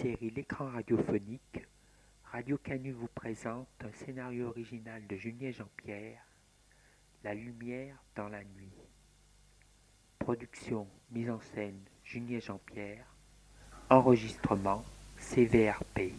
Série L'écran radiophonique, Radio Canu vous présente un scénario original de Julien Jean-Pierre, La lumière dans la nuit. Production, mise en scène, Julien Jean-Pierre. Enregistrement, CVRP.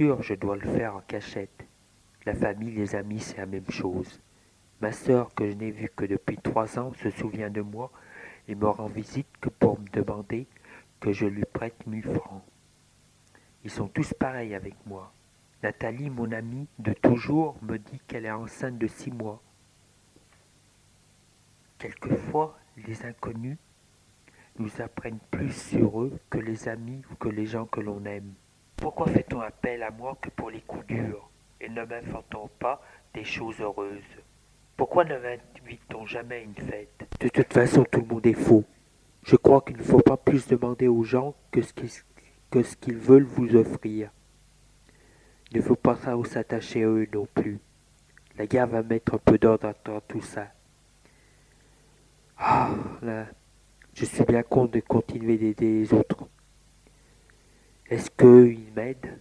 Je dois le faire en cachette. La famille, les amis, c'est la même chose. Ma sœur, que je n'ai vue que depuis trois ans, se souvient de moi et me rend visite que pour me demander que je lui prête mille francs. Ils sont tous pareils avec moi. Nathalie, mon amie de toujours, me dit qu'elle est enceinte de six mois. Quelquefois, les inconnus nous apprennent plus sur eux que les amis ou que les gens que l'on aime. Pourquoi fait-on appel à moi que pour les coups durs et ne m'inventons pas des choses heureuses? Pourquoi ne m'invite-t-on jamais à une fête? De toute façon, tout le monde est faux. Je crois qu'il ne faut pas plus demander aux gens que ce qu'ils veulent vous offrir. Il ne faut pas s'attacher à eux non plus. La guerre va mettre un peu d'ordre dans tout ça. Ah, là, je suis bien con de continuer d'aider les autres. Est-ce qu'il m'aide?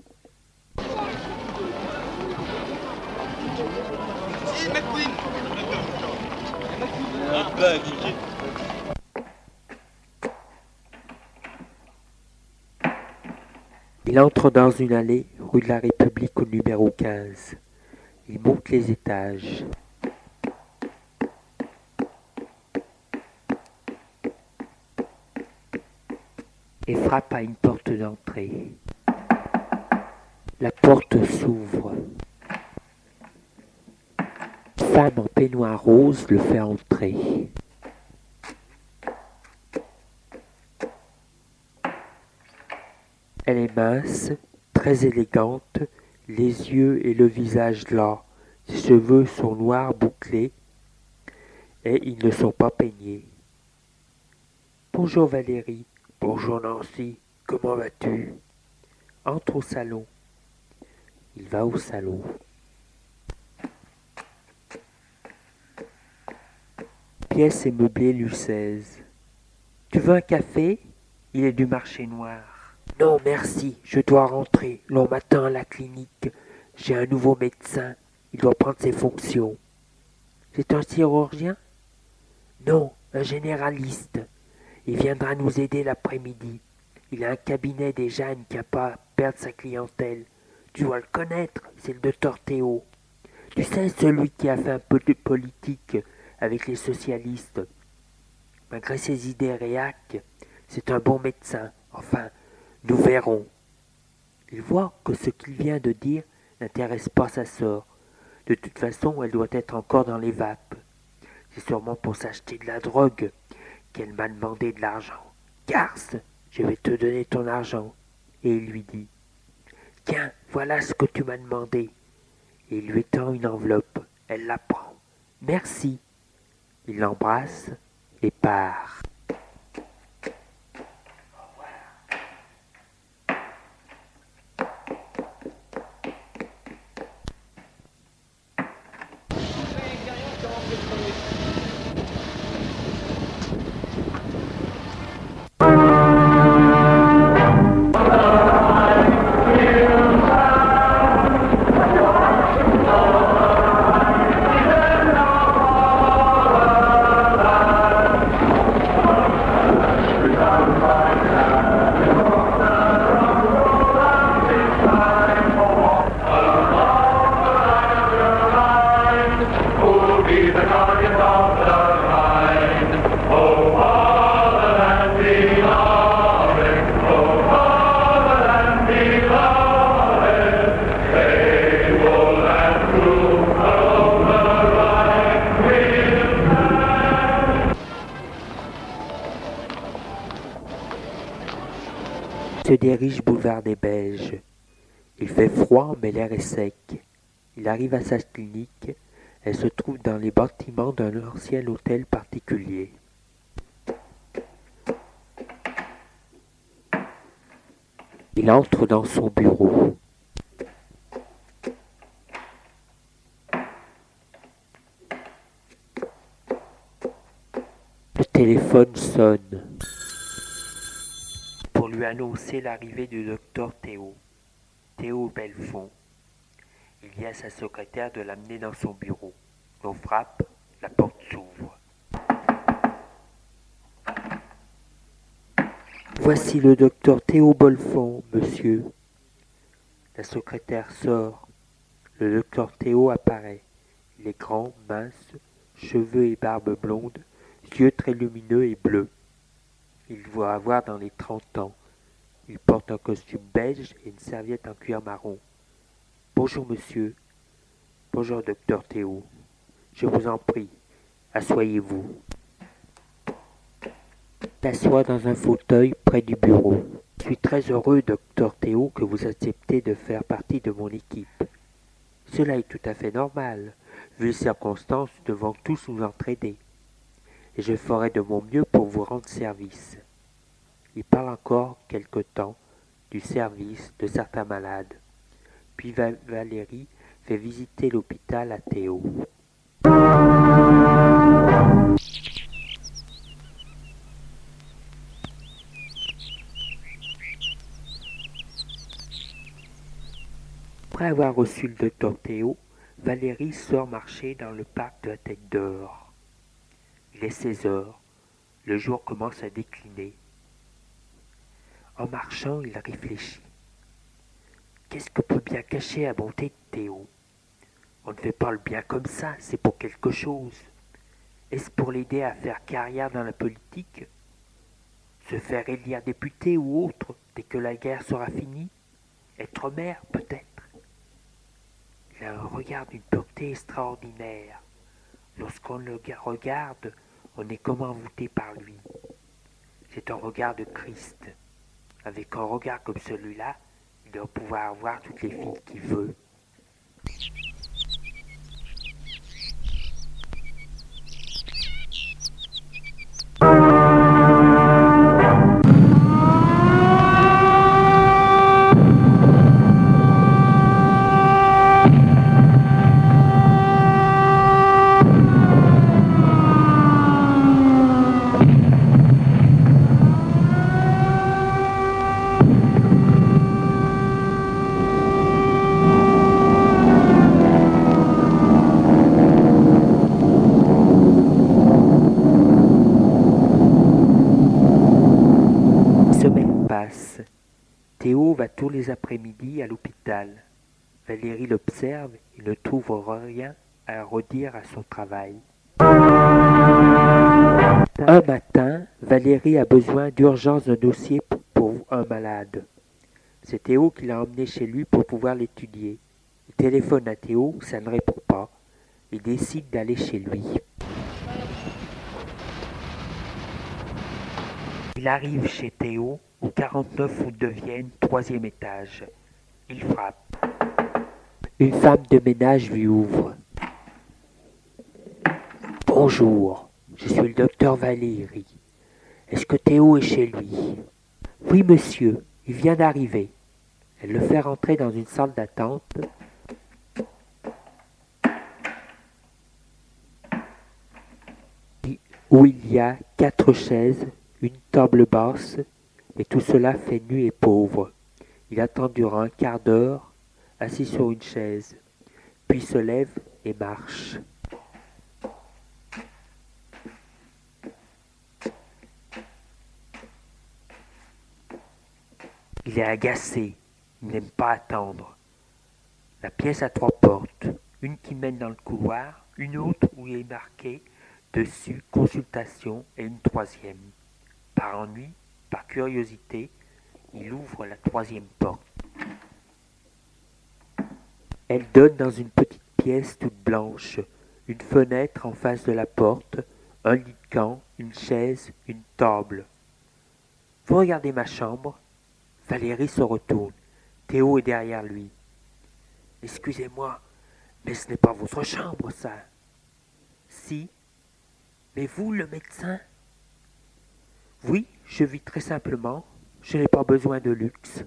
Il entre dans une allée rue de la République au numéro 15. Il monte les étages. Frappe à une porte d'entrée. La porte s'ouvre. Femme en peignoir rose le fait entrer. Elle est mince, très élégante, les yeux et le visage là. Ses cheveux sont noirs bouclés et ils ne sont pas peignés. Bonjour Valérie. Bonjour Nancy. Comment vas-tu? Entre au salon. Il va au salon. Pièce et meublée Lucèze. Tu veux un café? Il est du marché noir. Non, merci, je dois rentrer. L'on m'attend à la clinique. J'ai un nouveau médecin. Il doit prendre ses fonctions. C'est un chirurgien? Non, un généraliste. Il viendra nous aider l'après-midi. Il a un cabinet déjà à ne pas à perdre sa clientèle. Tu dois le connaître, c'est le docteur Théo. Tu sais, celui qui a fait un peu de politique avec les socialistes. Malgré ses idées réac, c'est un bon médecin. Enfin, nous verrons. Il voit que ce qu'il vient de dire n'intéresse pas sa sœur. De toute façon, elle doit être encore dans les vapes. C'est sûrement pour s'acheter de la drogue qu'elle m'a demandé de l'argent. Garce, je vais te donner ton argent. Et il lui dit Tiens, voilà ce que tu m'as demandé. Et il lui tend une enveloppe. Elle la prend. Merci. Il l'embrasse et part. Arrive à clinique. Elle se trouve dans les bâtiments d'un ancien hôtel particulier. Il entre dans son bureau. Le téléphone sonne lui annoncer l'arrivée du docteur Théo, Théo Belfond. Il dit à sa secrétaire de l'amener dans son bureau. L'on frappe, la porte s'ouvre. Voici le docteur Théo Belfond, monsieur. La secrétaire sort. Le docteur Théo apparaît. Il est grand, mince, cheveux et barbe blonde, yeux très lumineux et bleus. Il doit avoir dans les trente ans. Il porte un costume beige et une serviette en cuir marron. Bonjour, monsieur. Bonjour, docteur Théo. Je vous en prie, asseyez-vous. T'assois dans un fauteuil près du bureau. Je suis très heureux, docteur Théo, que vous acceptez de faire partie de mon équipe. Cela est tout à fait normal. Vu les circonstances, nous devons tous nous entraider. Et je ferai de mon mieux pour vous rendre service. Il parle encore quelque temps du service de certains malades. Puis Valérie fait visiter l'hôpital à Théo. Après avoir reçu le docteur Théo, Valérie sort marcher dans le parc de la Tête d'Or. Il est 16 heures. Le jour commence à décliner. En marchant, il réfléchit. Qu'est-ce que peut bien cacher la bonté de Théo? On ne fait pas le bien comme ça, c'est pour quelque chose. Est-ce pour l'aider à faire carrière dans la politique? Se faire élire député ou autre dès que la guerre sera finie? Être maire peut-être? Il a un regard d'une pureté extraordinaire. Lorsqu'on le regarde, on est comme envoûté par lui. C'est un regard de Christ. Avec un regard comme celui-là, doit pouvoir avoir toutes les filles qu'il veut. L'observe et ne trouve rien à redire à son travail. Un matin, Valérie a besoin d'urgence d'un dossier pour un malade. C'est Théo qui l'a emmené chez lui pour pouvoir l'étudier. Il téléphone à Théo, ça ne répond pas. Il décide d'aller chez lui. Il arrive chez Théo au 49 route de Vienne, troisième étage. Il frappe. Une femme de ménage lui ouvre. Bonjour, je suis le docteur Valérie. Est-ce que Théo est chez lui? Oui, monsieur, il vient d'arriver. Elle le fait rentrer dans une salle d'attente. où il y a quatre chaises, une table basse, et tout cela fait nu et pauvre. Il attend durant un quart d'heure, assis sur une chaise, puis se lève et marche. Il est agacé, il n'aime pas attendre. La pièce a trois portes, une qui mène dans le couloir, une autre où il est marqué dessus consultation et une troisième. Par ennui, par curiosité, il ouvre la troisième porte. Elle donne dans une petite pièce toute blanche, une fenêtre en face de la porte, un lit de camp, une chaise, une table. Vous regardez ma chambre Valérie se retourne. Théo est derrière lui. Excusez-moi, mais ce n'est pas votre chambre, ça. Si. Mais vous, le médecin? Oui, je vis très simplement, je n'ai pas besoin de luxe.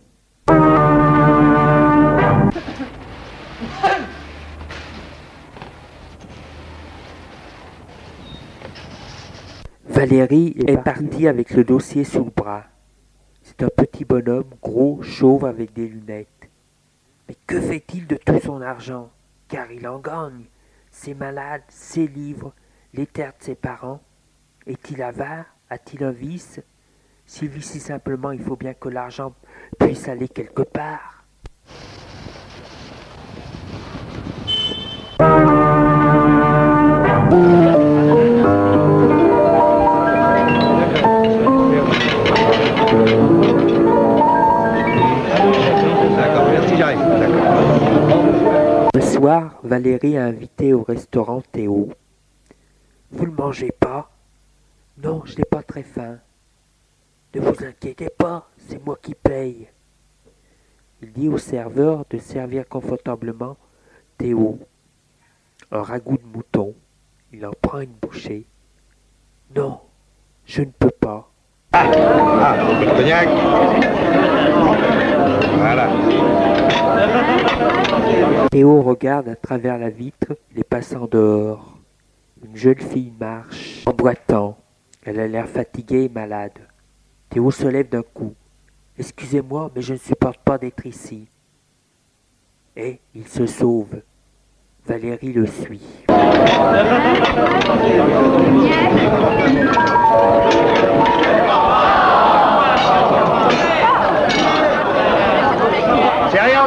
Valérie est partie avec le dossier sous le bras. C'est un petit bonhomme, gros, chauve, avec des lunettes. Mais que fait-il de tout son argent? Car il en gagne. Ses malades, ses livres, les terres de ses parents. Est-il avare? A-t-il un vice? S'il vit si simplement, il faut bien que l'argent puisse aller quelque part. Valérie a invité au restaurant Théo. Vous ne mangez pas Non, je n'ai pas très faim. Ne vous inquiétez pas, c'est moi qui paye. Il dit au serveur de servir confortablement Théo un ragoût de mouton. Il en prend une bouchée. Non, je ne peux pas. Ah, ah Voilà. Théo regarde à travers la vitre les passants dehors. Une jeune fille marche en. Elle a l'air fatiguée et malade. Théo se lève d'un coup. Excusez-moi, mais je ne supporte pas d'être ici. Et il se sauve. Valérie le suit.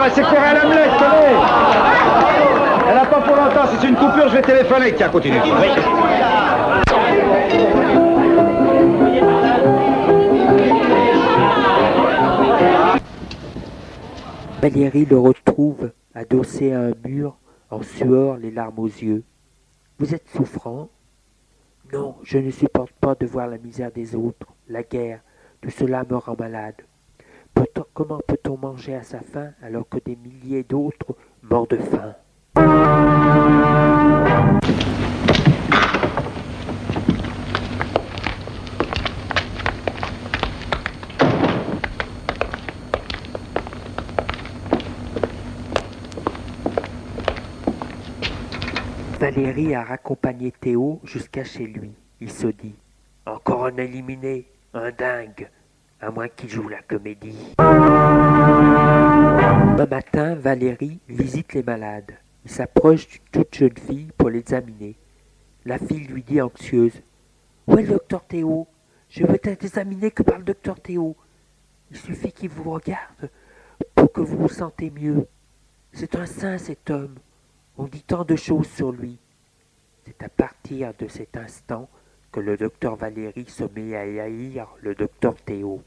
elle s'est courée à tenez Elle n'a pas pour longtemps, c'est une coupure, je vais téléphoner. Tiens, continue. Oui. Valérie le retrouve adossé à un mur, en sueur, les larmes aux yeux. Vous êtes souffrant? Non, je ne supporte pas de voir la misère des autres, la guerre, tout cela me rend malade comment peut-on manger à sa faim alors que des milliers d'autres meurent de faim? Valérie a raccompagné Théo jusqu'à chez lui. Il se dit Encore un éliminé, un dingue, à moins qu'il joue la comédie. Un matin, Valérie visite les malades. Il s'approche d'une toute jeune fille pour l'examiner. La fille lui dit anxieuse Où est le docteur Théo? Je veux être examiné que par le docteur Théo. Il suffit qu'il vous regarde pour que vous vous sentez mieux. C'est un saint cet homme. On dit tant de choses sur lui. C'est à partir de cet instant le docteur Valéry se met à haïr le docteur Théo.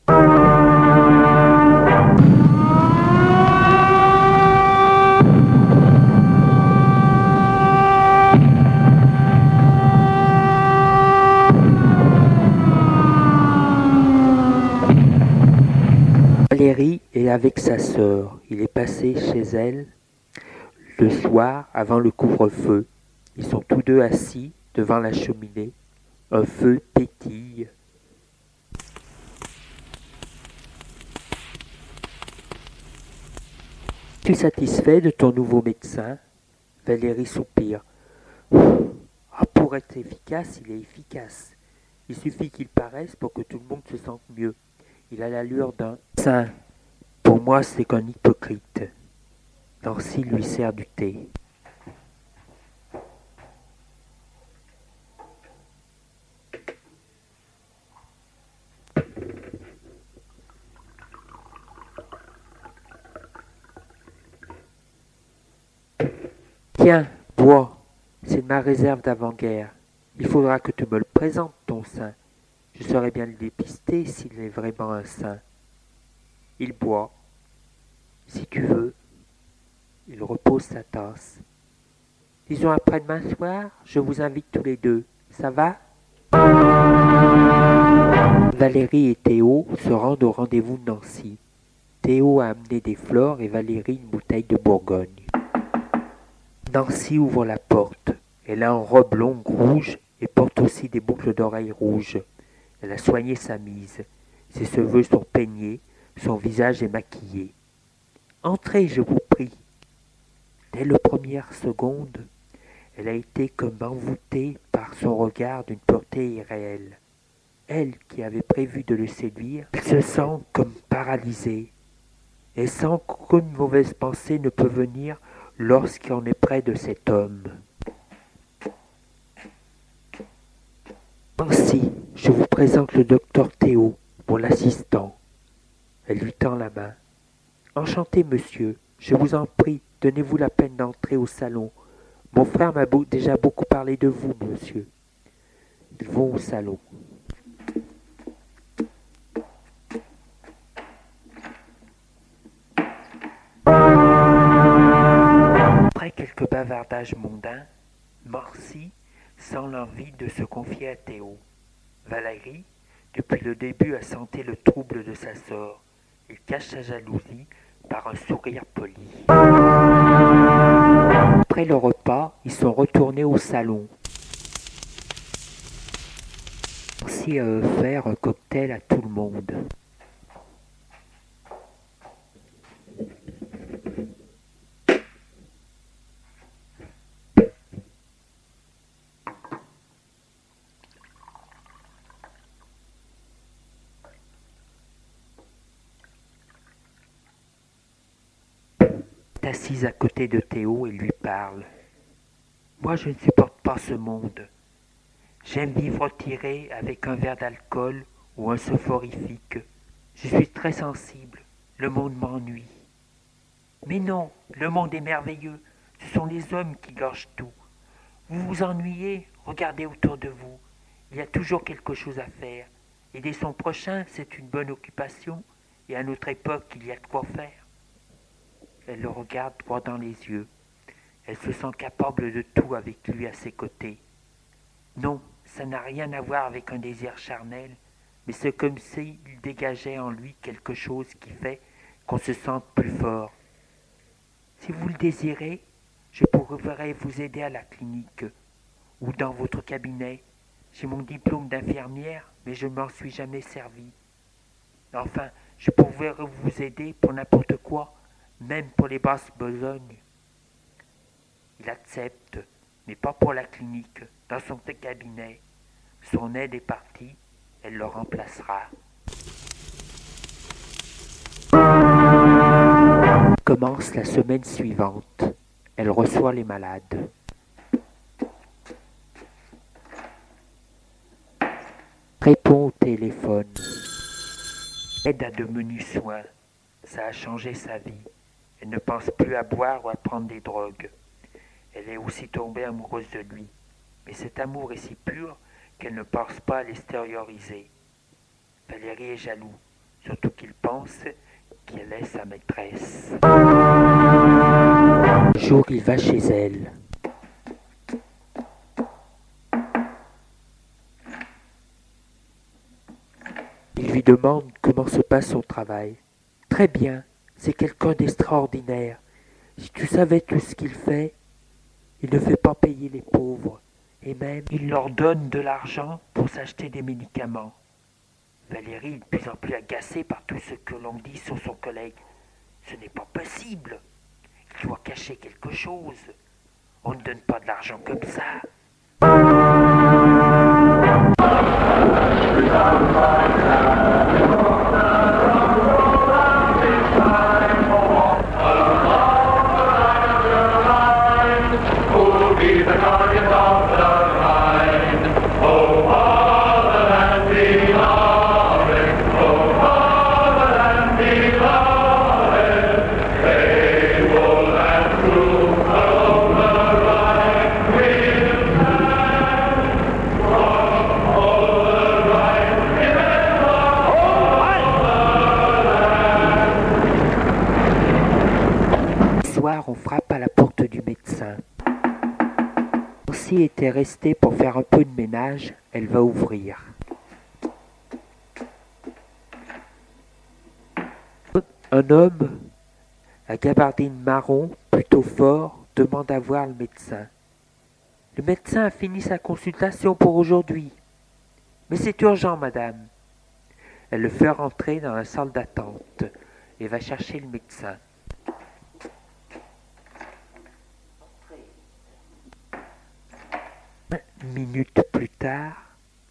Valérie est avec sa sœur. Il est passé chez elle le soir, avant le couvre-feu, ils sont tous deux assis devant la cheminée. Un feu pétille. Tu satisfait de ton nouveau médecin? Valérie soupire. Ah, pour être efficace, il est efficace. Il suffit qu'il paraisse pour que tout le monde se sente mieux. Il a l'allure d'un saint. Pour moi, c'est qu'un hypocrite. Nancy lui sert du thé. Tiens, bois, c'est ma réserve d'avant-guerre. Il faudra que tu me le présentes, ton sein. Je saurais bien le dépister s'il est vraiment un saint. Il boit. Si tu veux, il repose sa tasse. Disons après-demain soir, je vous invite tous les deux. Ça va? Valérie et Théo se rendent au rendez-vous de Nancy. Théo a amené des fleurs et Valérie une bouteille de Bourgogne. Nancy ouvre la porte. Elle a une robe longue rouge et porte aussi des boucles d'oreilles rouges. Elle a soigné sa mise. Ses cheveux sont peignés, son visage est maquillé. Entrez, je vous prie, Dès les premières secondes, elle a été comme envoûtée par son regard d'une pureté irréelle. Elle qui avait prévu de le séduire, se sent comme paralysée, et sent qu'aucune mauvaise pensée ne peut venir lorsqu'on est près de cet homme. Ainsi, je vous présente le docteur Théo, mon assistant. Elle lui tend la main. Enchanté, monsieur, je vous en prie, Donnez-vous la peine d'entrer au salon. Mon frère m'a déjà beaucoup parlé de vous, monsieur. Ils vont au salon. Bavardages mondains, Morcy sent l'envie de se confier à Théo. Valérie, depuis le début, a senti le trouble de sa sœur. Il cache sa jalousie par un sourire poli. Après le repas, ils sont retournés au salon. Merci à faire un cocktail à tout le monde. Assise à côté de Théo et lui parle. Moi, je ne supporte pas ce monde. J'aime vivre tiré avec un verre d'alcool ou un sophorifique. Je suis très sensible. Le monde m'ennuie. Mais non, le monde est merveilleux. Ce sont les hommes qui gorgent tout. Vous vous ennuyez Regardez autour de vous. Il y a toujours quelque chose à faire. Aider son prochain, c'est une bonne occupation, et à notre époque, il y a de quoi faire. Elle le regarde droit dans les yeux. Elle se sent capable de tout avec lui à ses côtés. Non, ça n'a rien à voir avec un désir charnel, mais c'est comme s'il dégageait en lui quelque chose qui fait qu'on se sente plus fort. Si vous le désirez, je pourrais vous aider à la clinique ou dans votre cabinet. J'ai mon diplôme d'infirmière, mais je ne m'en suis jamais servi. Enfin, je pourrais vous aider pour n'importe quoi, même pour les basses besognes. Il accepte, mais pas pour la clinique, dans son cabinet. Son aide est partie, elle le remplacera. Commence la semaine suivante. Elle reçoit les malades. Répond au téléphone. Aide à de menus soins. Ça a changé sa vie. Elle ne pense plus à boire ou à prendre des drogues. Elle est aussi tombée amoureuse de lui. Mais cet amour est si pur qu'elle ne pense pas à l'extérioriser. Valérie est jaloux, surtout qu'il pense qu'elle est sa maîtresse. Un jour, il va chez elle. Il lui demande comment se passe son travail. Très bien, c'est quelqu'un d'extraordinaire. Si tu savais tout ce qu'il fait, il ne fait pas payer les pauvres, et même il leur donne de l'argent pour s'acheter des médicaments. Valérie de plus en plus agacée par tout ce que l'on dit sur son collègue. Ce n'est pas possible. Il doit cacher quelque chose. On ne donne pas de l'argent comme ça. Soir, Pour faire un peu de ménage, elle va ouvrir. Un homme, à gabardine marron, plutôt fort, demande à voir le médecin. Le médecin a fini sa consultation pour aujourd'hui. Mais c'est urgent, madame. Elle le fait rentrer dans la salle d'attente et va chercher le médecin. Minutes plus tard,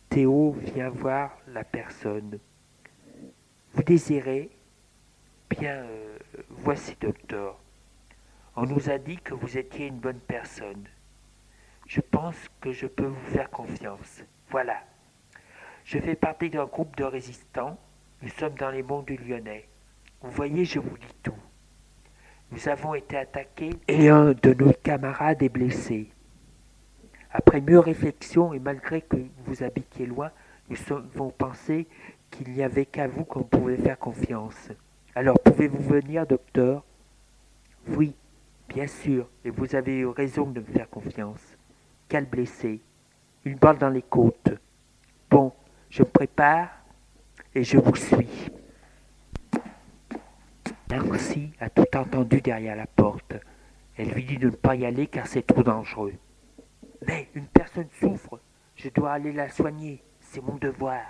Théo vient voir la personne. Vous désirez? Bien, euh, voici, docteur. On nous a dit que vous étiez une bonne personne. Je pense que je peux vous faire confiance. Voilà. Je fais partie d'un groupe de résistants. Nous sommes dans les monts du Lyonnais. Vous voyez, je vous dis tout. Nous avons été attaqués et un de nos camarades est blessé. Après mûre réflexion et malgré que vous habitiez loin, nous avons pensé qu'il n'y avait qu'à vous qu'on pouvait faire confiance? Alors pouvez-vous venir, docteur? Oui, bien sûr, et vous avez eu raison de me faire confiance. Quel blessé Une balle dans les côtes. Bon, je me prépare et je vous suis. Nancy a tout entendu derrière la porte. Elle lui dit de ne pas y aller car c'est trop dangereux. Mais une personne souffre, je dois aller la soigner, c'est mon devoir.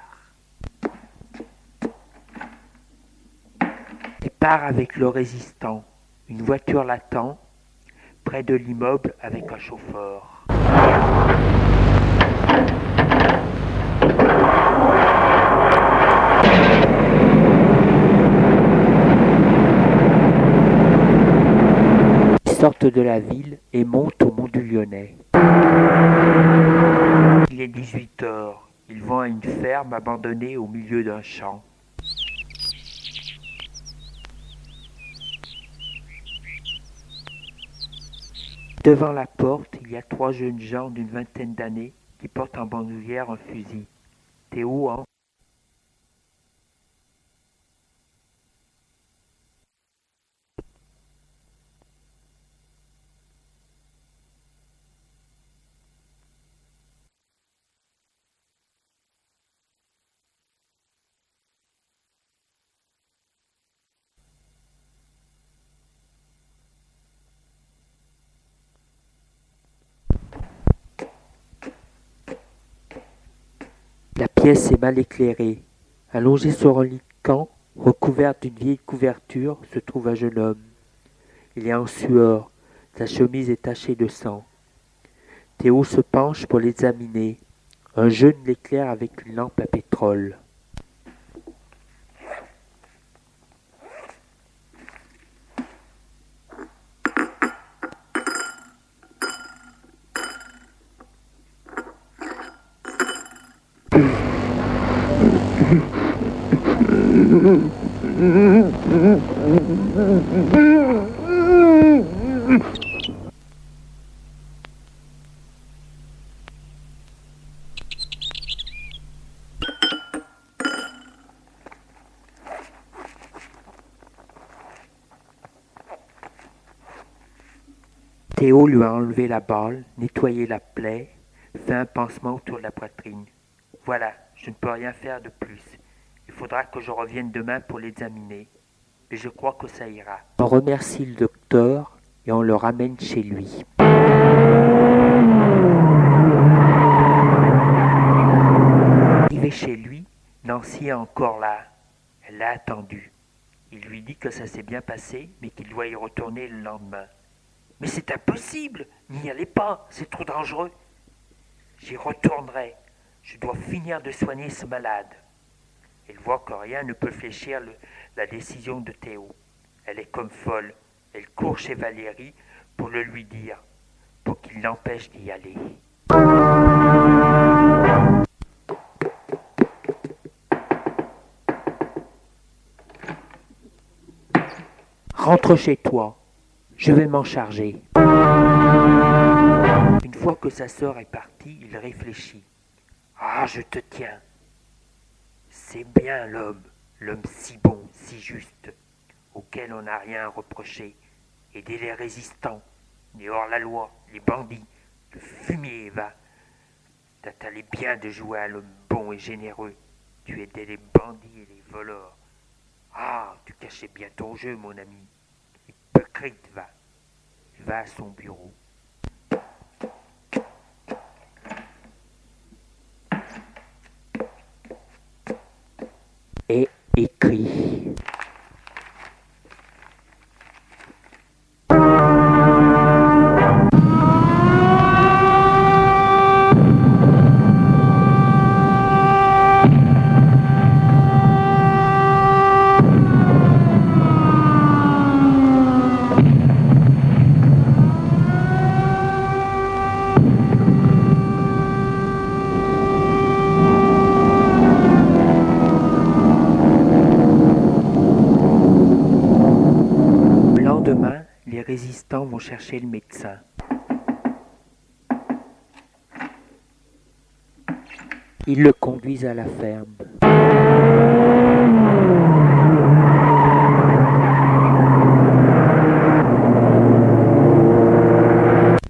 Départ avec le résistant. Une voiture l'attend, près de l'immeuble avec un chauffeur. Sortent de la ville et montent au mont du Lyonnais. Il est 18 heures. Ils vont à une ferme abandonnée au milieu d'un champ. Devant la porte, il y a trois jeunes gens d'une vingtaine d'années qui portent en bandoulière un fusil. Théo entre La pièce est mal éclairée. Allongé sur un lit de recouvert d'une vieille couverture, se trouve un jeune homme. Il est en sueur, sa chemise est tachée de sang. Théo se penche pour l'examiner. Un jeune l'éclaire avec une lampe à pétrole. La balle, nettoyé la plaie, fait un pansement autour de la poitrine. Voilà, je ne peux rien faire de plus. Il faudra que je revienne demain pour l'examiner. Mais je crois que ça ira. On remercie le docteur et on le ramène chez lui. Arrivé chez lui, Nancy est encore là. Elle l'a attendu. Il lui dit que ça s'est bien passé, mais qu'il doit y retourner le lendemain. Mais c'est impossible N'y allez pas, c'est trop dangereux. J'y retournerai. Je dois finir de soigner ce malade. Elle voit que rien ne peut fléchir la décision de Théo. Elle est comme folle. Elle court chez Valérie pour le lui dire, pour qu'il l'empêche d'y aller. Rentre chez toi. Je vais m'en charger. Une fois que sa sœur est partie, il réfléchit. Ah, je te tiens. C'est bien l'homme, l'homme si bon, si juste, auquel on n'a rien à reprocher. Aider les résistants, les hors-la-loi, les bandits, le fumier va. Ça t'allait bien de jouer à l'homme bon et généreux. Tu aidais les bandits et les voleurs. Ah, tu cachais bien ton jeu, mon ami. Va. Va à son bureau. Et écrit. Le médecin. Ils le conduisent à la ferme.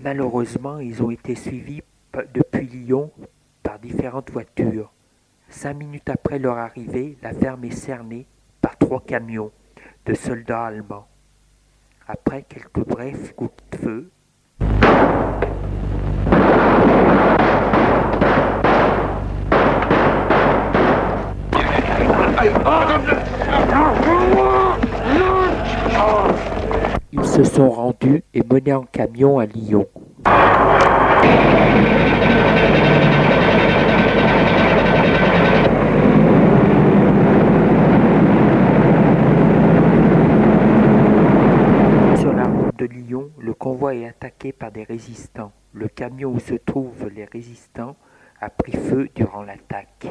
Malheureusement, ils ont été suivis depuis Lyon par différentes voitures. Cinq minutes après leur arrivée, la ferme est cernée par trois camions de soldats allemands. Après quelques brefs coups de feu, ils se sont rendus et menés en camion à Lyon. Sur la route de Lyon, le convoi est attaqué par des résistants. Le camion où se trouvent les résistants a pris feu durant l'attaque.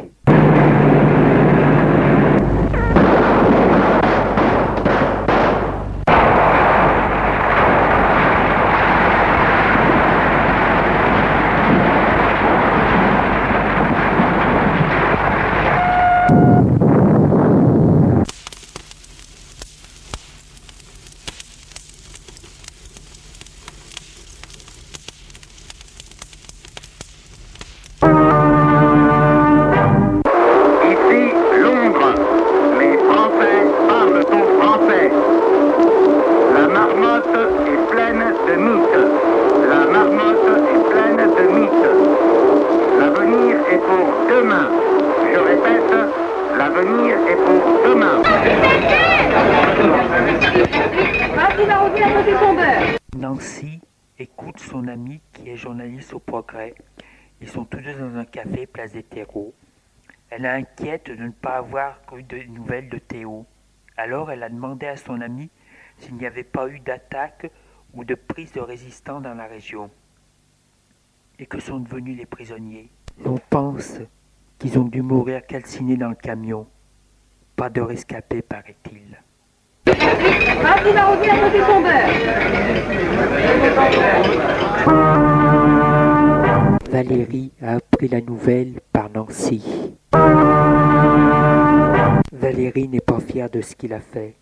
Son ami s'il n'y avait pas eu d'attaque ou de prise de résistants dans la région. Et que sont devenus les prisonniers On pense qu'ils ont dû mourir calcinés dans le camion. Pas de rescapés, paraît-il. Valérie a appris la nouvelle par Nancy. Valérie n'est pas fière de ce qu'il a fait.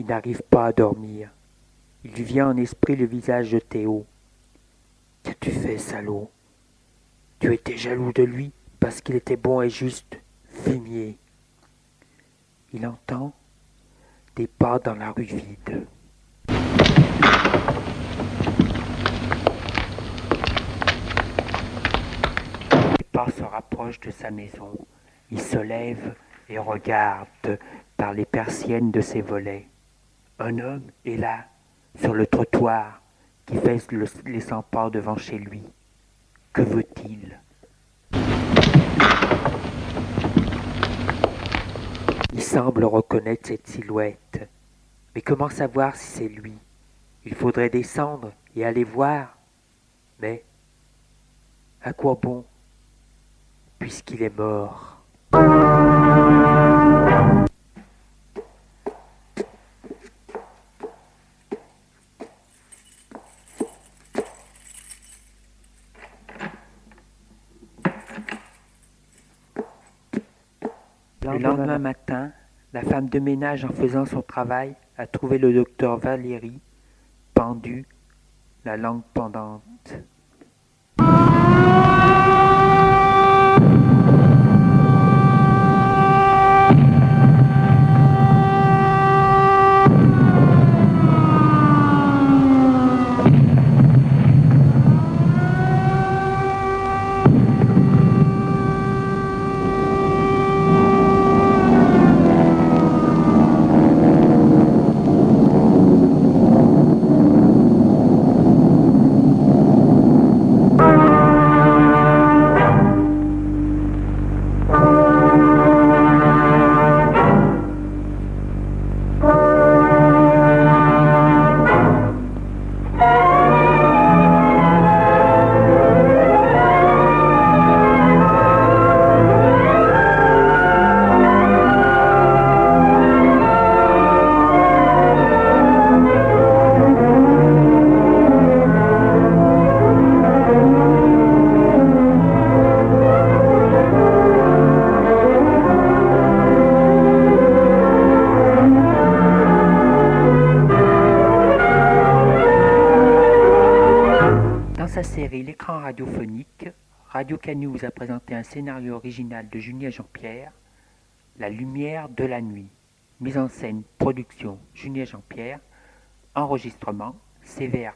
Il n'arrive pas à dormir. Il lui vient en esprit le visage de Théo. Qu'as-tu fait, salaud? Tu étais jaloux de lui parce qu'il était bon et juste, fumier. Il entend des pas dans la rue vide. Les pas se rapprochent de sa maison. Il se lève et regarde par les persiennes de ses volets. Un homme est là, sur le trottoir, qui fait le, les 100 pas devant chez lui. Que veut-il Il semble reconnaître cette silhouette. Mais comment savoir si c'est lui? Il faudrait descendre et aller voir. Mais à quoi bon Puisqu'il est mort? Lendemain matin, la femme de ménage, en faisant son travail, a trouvé le docteur Valéry pendu, la langue pendante. Original de Julien Jean-Pierre, La lumière de la nuit. Mise en scène, production Julien Jean-Pierre, enregistrement CVR